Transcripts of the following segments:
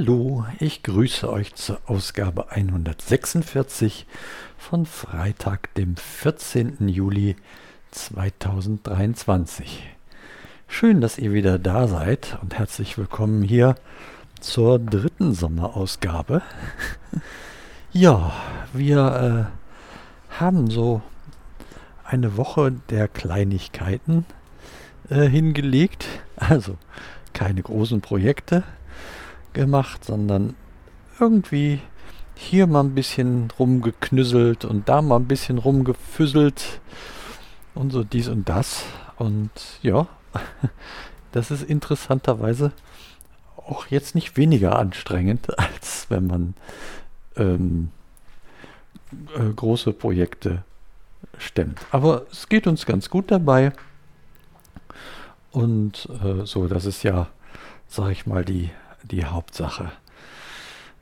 Hallo, ich grüße euch zur Ausgabe 146 von Freitag, dem 14. Juli 2023. Schön, dass ihr wieder da seid und herzlich willkommen hier zur dritten Sommerausgabe. ja, wir äh, haben so eine Woche der Kleinigkeiten äh, hingelegt. Also keine großen Projekte gemacht, sondern irgendwie hier mal ein bisschen rumgeknüsselt und da mal ein bisschen rumgefüsselt und so dies und das. Und ja, das ist interessanterweise auch jetzt nicht weniger anstrengend, als wenn man ähm, äh, große Projekte stemmt. Aber es geht uns ganz gut dabei. Und äh, so, das ist ja, sag ich mal, die, die Hauptsache.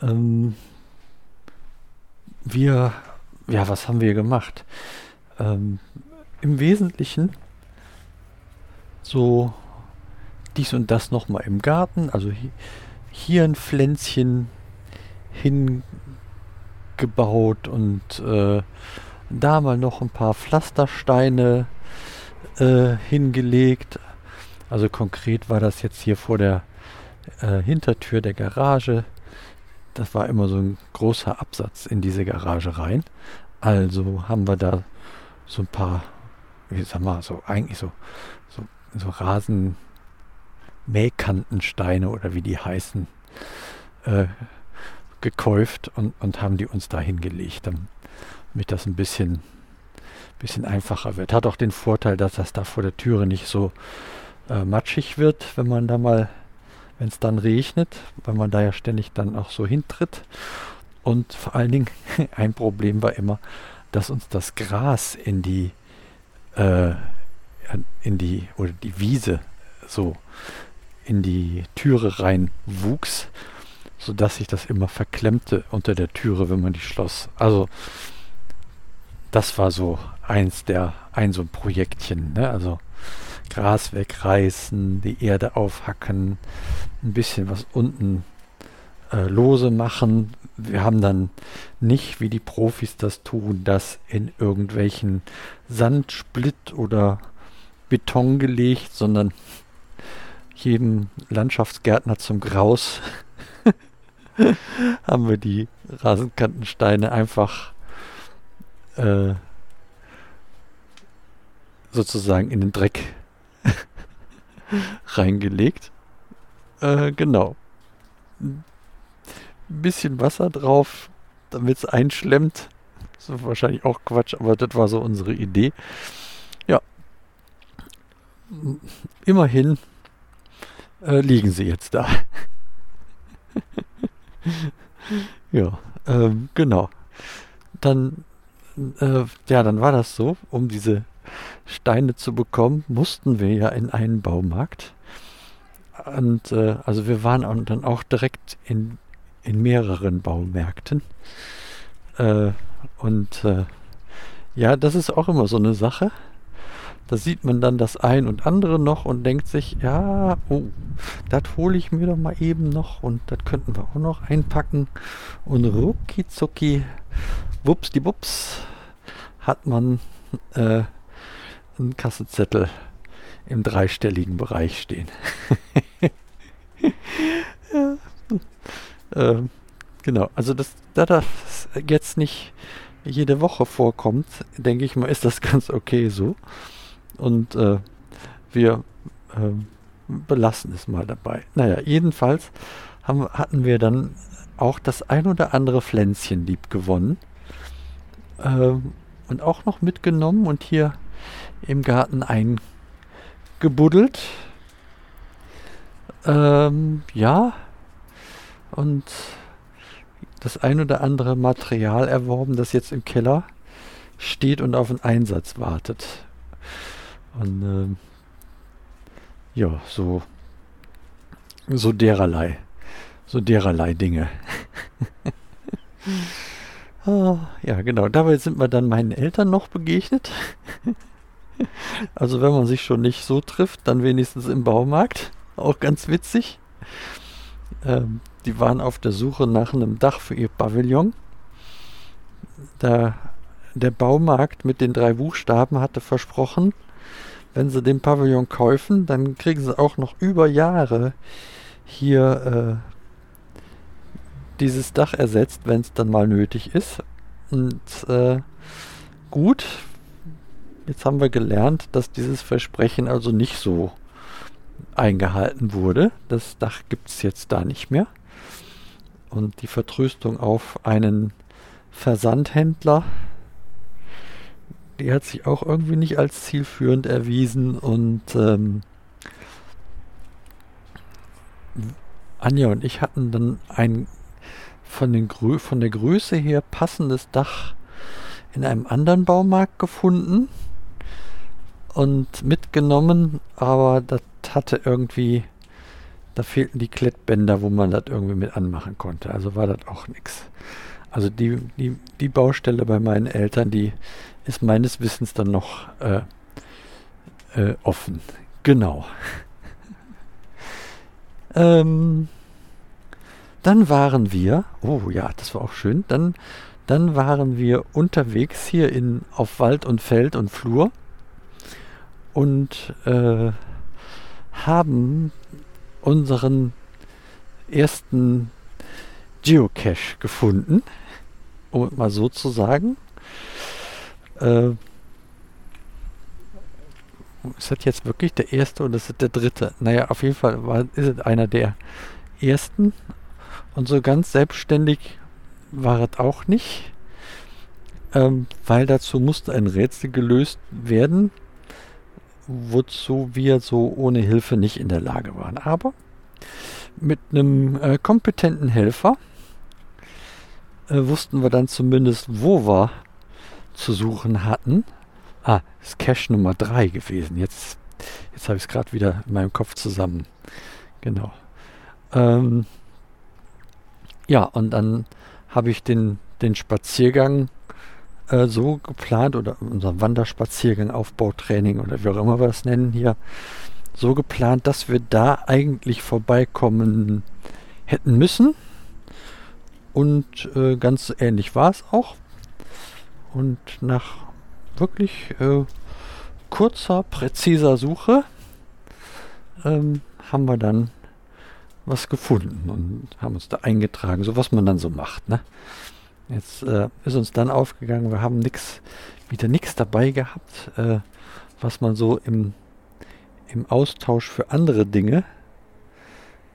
Ähm, wir, ja, was haben wir gemacht? Ähm, Im Wesentlichen so dies und das nochmal im Garten, also hier, hier ein Pflänzchen hingebaut und äh, da mal noch ein paar Pflastersteine äh, hingelegt. Also konkret war das jetzt hier vor der äh, Hintertür der Garage. Das war immer so ein großer Absatz in diese Garage rein. Also haben wir da so ein paar, wie sag mal, so eigentlich so, so, so Rasenmähkantensteine oder wie die heißen, äh, gekäuft und, und haben die uns da hingelegt, damit das ein bisschen, bisschen einfacher wird. Hat auch den Vorteil, dass das da vor der Türe nicht so äh, matschig wird, wenn man da mal wenn es dann regnet, weil man da ja ständig dann auch so hintritt. Und vor allen Dingen ein Problem war immer, dass uns das Gras in die äh, in die oder die Wiese so in die Türe rein wuchs, sodass sich das immer verklemmte unter der Türe, wenn man die schloss. Also das war so eins der ein so ein Projektchen, ne? Also Gras wegreißen, die Erde aufhacken, ein bisschen was unten äh, lose machen. Wir haben dann nicht, wie die Profis das tun, das in irgendwelchen Sandsplitt oder Beton gelegt, sondern jedem Landschaftsgärtner zum Graus haben wir die Rasenkantensteine einfach äh, sozusagen in den Dreck reingelegt. Äh, genau. Ein bisschen Wasser drauf, damit es einschlemmt. Ist wahrscheinlich auch Quatsch, aber das war so unsere Idee. Ja. Immerhin äh, liegen sie jetzt da. ja, ähm, genau. Dann, äh, ja, dann war das so, um diese Steine zu bekommen, mussten wir ja in einen Baumarkt. Und äh, also wir waren dann auch direkt in, in mehreren Baumärkten. Äh, und äh, ja, das ist auch immer so eine Sache. Da sieht man dann das ein und andere noch und denkt sich, ja, oh, das hole ich mir doch mal eben noch und das könnten wir auch noch einpacken. Und rucki zucki, wups die hat man äh, einen Kassenzettel im dreistelligen Bereich stehen. ja. ähm, genau, also dass da das jetzt nicht jede Woche vorkommt, denke ich mal, ist das ganz okay so. Und äh, wir äh, belassen es mal dabei. Naja, jedenfalls haben, hatten wir dann auch das ein oder andere Pflänzchen lieb gewonnen. Äh, und auch noch mitgenommen und hier im Garten eingebuddelt. Ähm, ja, und das ein oder andere Material erworben, das jetzt im Keller steht und auf einen Einsatz wartet. Und ähm, ja, so, so dererlei, so dererlei Dinge. ah, ja, genau. Dabei sind wir dann meinen Eltern noch begegnet. Also wenn man sich schon nicht so trifft, dann wenigstens im Baumarkt. Auch ganz witzig. Ähm, die waren auf der Suche nach einem Dach für ihr Pavillon. Da, der Baumarkt mit den drei Buchstaben hatte versprochen, wenn sie den Pavillon kaufen, dann kriegen sie auch noch über Jahre hier äh, dieses Dach ersetzt, wenn es dann mal nötig ist. Und äh, gut, jetzt haben wir gelernt, dass dieses Versprechen also nicht so eingehalten wurde. Das Dach gibt es jetzt da nicht mehr. Und die Vertröstung auf einen Versandhändler die hat sich auch irgendwie nicht als zielführend erwiesen und ähm, Anja und ich hatten dann ein von, den Grö von der Größe her passendes Dach in einem anderen Baumarkt gefunden und mitgenommen, aber das hatte irgendwie, da fehlten die Klettbänder, wo man das irgendwie mit anmachen konnte. Also war das auch nichts. Also die, die, die Baustelle bei meinen Eltern, die ist meines Wissens dann noch äh, äh, offen. Genau. ähm, dann waren wir, oh ja, das war auch schön, dann, dann waren wir unterwegs hier in, auf Wald und Feld und Flur und äh, haben unseren ersten Geocache gefunden, um mal so zu sagen. Äh, ist das jetzt wirklich der erste oder ist das der dritte? Naja, auf jeden Fall war, ist es einer der ersten. Und so ganz selbstständig war es auch nicht, ähm, weil dazu musste ein Rätsel gelöst werden, wozu wir so ohne Hilfe nicht in der Lage waren. Aber mit einem äh, kompetenten Helfer äh, wussten wir dann zumindest, wo wir zu suchen hatten. Ah, ist Cache Nummer 3 gewesen. Jetzt, jetzt habe ich es gerade wieder in meinem Kopf zusammen. Genau. Ähm, ja, und dann habe ich den, den Spaziergang äh, so geplant oder unseren Wanderspaziergang, Aufbautraining oder wie auch immer wir das nennen hier, so geplant, dass wir da eigentlich vorbeikommen hätten müssen. Und äh, ganz ähnlich war es auch. Und nach wirklich äh, kurzer, präziser Suche ähm, haben wir dann was gefunden und haben uns da eingetragen, so was man dann so macht. Ne? Jetzt äh, ist uns dann aufgegangen, wir haben nix, wieder nichts dabei gehabt, äh, was man so im, im Austausch für andere Dinge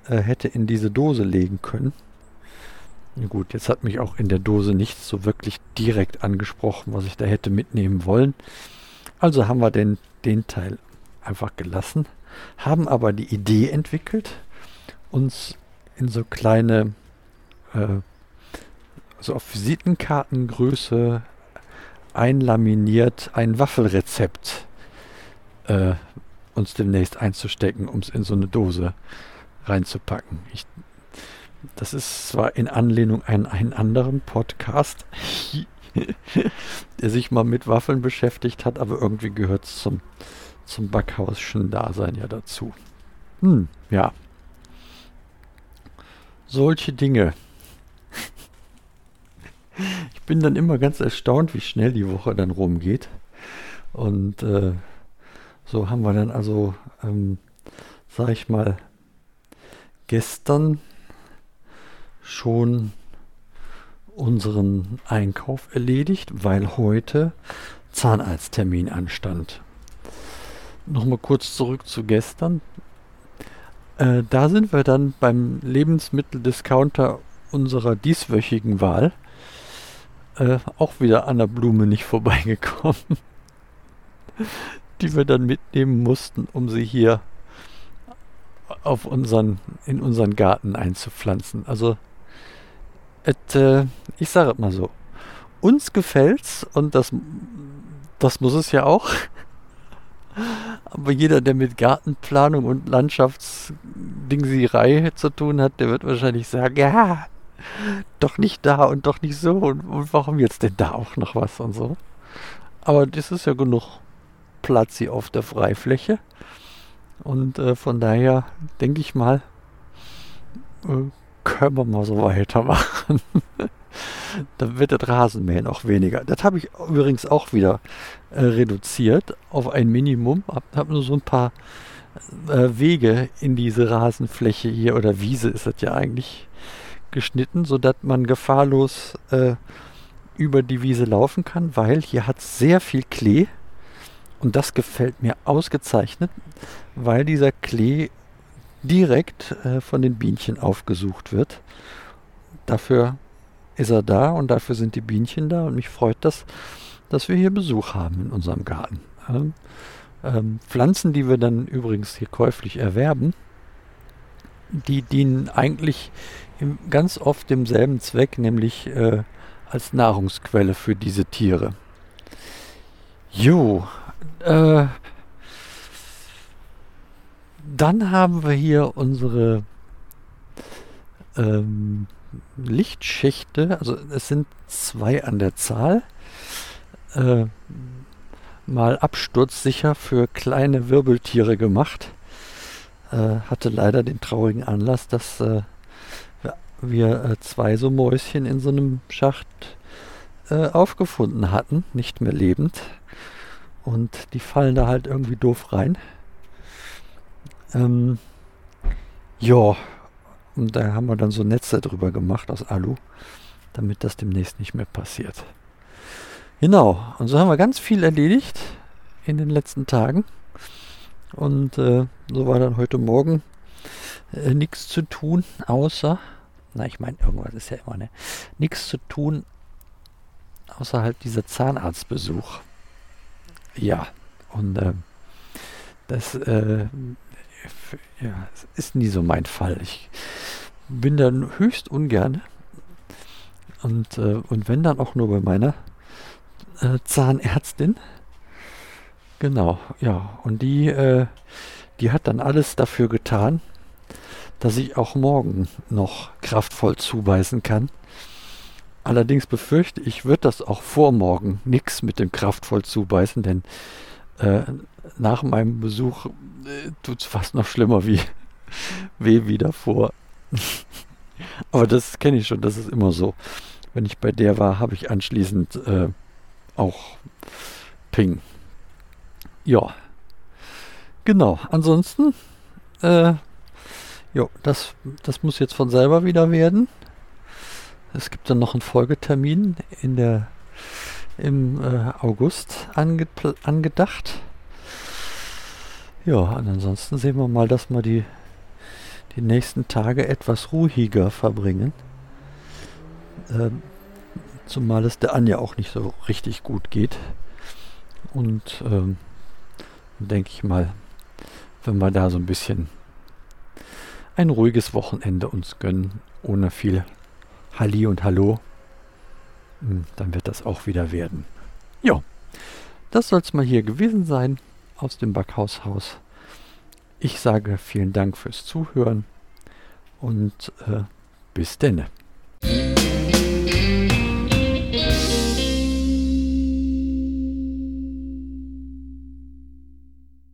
äh, hätte in diese Dose legen können. Gut, jetzt hat mich auch in der Dose nichts so wirklich direkt angesprochen, was ich da hätte mitnehmen wollen. Also haben wir den, den Teil einfach gelassen, haben aber die Idee entwickelt, uns in so kleine, äh, so auf Visitenkartengröße einlaminiert ein Waffelrezept äh, uns demnächst einzustecken, um es in so eine Dose reinzupacken. Ich das ist zwar in Anlehnung an einen anderen Podcast, der sich mal mit Waffeln beschäftigt hat, aber irgendwie gehört es zum, zum Backhausschen Dasein ja dazu. Hm, ja. Solche Dinge. Ich bin dann immer ganz erstaunt, wie schnell die Woche dann rumgeht. Und äh, so haben wir dann also, ähm, sag ich mal, gestern schon unseren Einkauf erledigt, weil heute Zahnarzttermin anstand. Nochmal kurz zurück zu gestern. Äh, da sind wir dann beim Lebensmitteldiscounter unserer dieswöchigen Wahl äh, auch wieder an der Blume nicht vorbeigekommen, die wir dann mitnehmen mussten, um sie hier auf unseren, in unseren Garten einzupflanzen. Also et, äh, ich sage es mal so, uns gefällt's und das, das muss es ja auch. Aber jeder, der mit Gartenplanung und Landschaftsdingsierei zu tun hat, der wird wahrscheinlich sagen, ja, doch nicht da und doch nicht so und, und warum jetzt denn da auch noch was und so. Aber das ist ja genug Platz hier auf der Freifläche. Und äh, von daher denke ich mal, äh, können wir mal so weitermachen. dann wird das Rasenmähen auch weniger. Das habe ich übrigens auch wieder äh, reduziert auf ein Minimum. Habe hab nur so ein paar äh, Wege in diese Rasenfläche hier oder Wiese ist das ja eigentlich geschnitten, sodass man gefahrlos äh, über die Wiese laufen kann, weil hier hat sehr viel Klee und das gefällt mir ausgezeichnet, weil dieser Klee direkt äh, von den Bienchen aufgesucht wird. Dafür ist er da und dafür sind die Bienchen da und mich freut das, dass wir hier Besuch haben in unserem Garten. Ähm, ähm, Pflanzen, die wir dann übrigens hier käuflich erwerben, die dienen eigentlich im, ganz oft demselben Zweck, nämlich äh, als Nahrungsquelle für diese Tiere. Jo, äh, dann haben wir hier unsere ähm, Lichtschächte, also es sind zwei an der Zahl, äh, mal absturzsicher für kleine Wirbeltiere gemacht. Äh, hatte leider den traurigen Anlass, dass äh, wir äh, zwei so Mäuschen in so einem Schacht aufgefunden hatten, nicht mehr lebend. Und die fallen da halt irgendwie doof rein. Ähm, ja, und da haben wir dann so Netze drüber gemacht aus Alu, damit das demnächst nicht mehr passiert. Genau, und so haben wir ganz viel erledigt in den letzten Tagen. Und äh, so war dann heute Morgen äh, nichts zu tun, außer, na, ich meine, irgendwas ist ja immer, ne? Nichts zu tun, außer halt dieser Zahnarztbesuch. Ja, und äh, das äh, ja, ist nie so mein Fall. Ich bin dann höchst ungern und, äh, und wenn dann auch nur bei meiner äh, Zahnärztin. Genau, ja. Und die, äh, die hat dann alles dafür getan, dass ich auch morgen noch kraftvoll zubeißen kann. Allerdings befürchte ich, wird das auch vor morgen nichts mit dem kraftvoll zubeißen, denn äh, nach meinem Besuch äh, tut es fast noch schlimmer wie, weh wie davor. Aber das kenne ich schon, das ist immer so. Wenn ich bei der war, habe ich anschließend äh, auch Ping. Ja. Genau. Ansonsten, äh, jo, das, das muss jetzt von selber wieder werden. Es gibt dann noch einen Folgetermin in der, im äh, August ange, angedacht. Ja, ansonsten sehen wir mal, dass wir die, die nächsten Tage etwas ruhiger verbringen. Ähm, zumal es der Anja auch nicht so richtig gut geht. Und ähm, denke ich mal, wenn wir da so ein bisschen ein ruhiges Wochenende uns gönnen, ohne viel Halli und Hallo, hm, dann wird das auch wieder werden. Ja, das soll es mal hier gewesen sein aus dem Backhaushaus. Ich sage vielen Dank fürs Zuhören und äh, bis denne.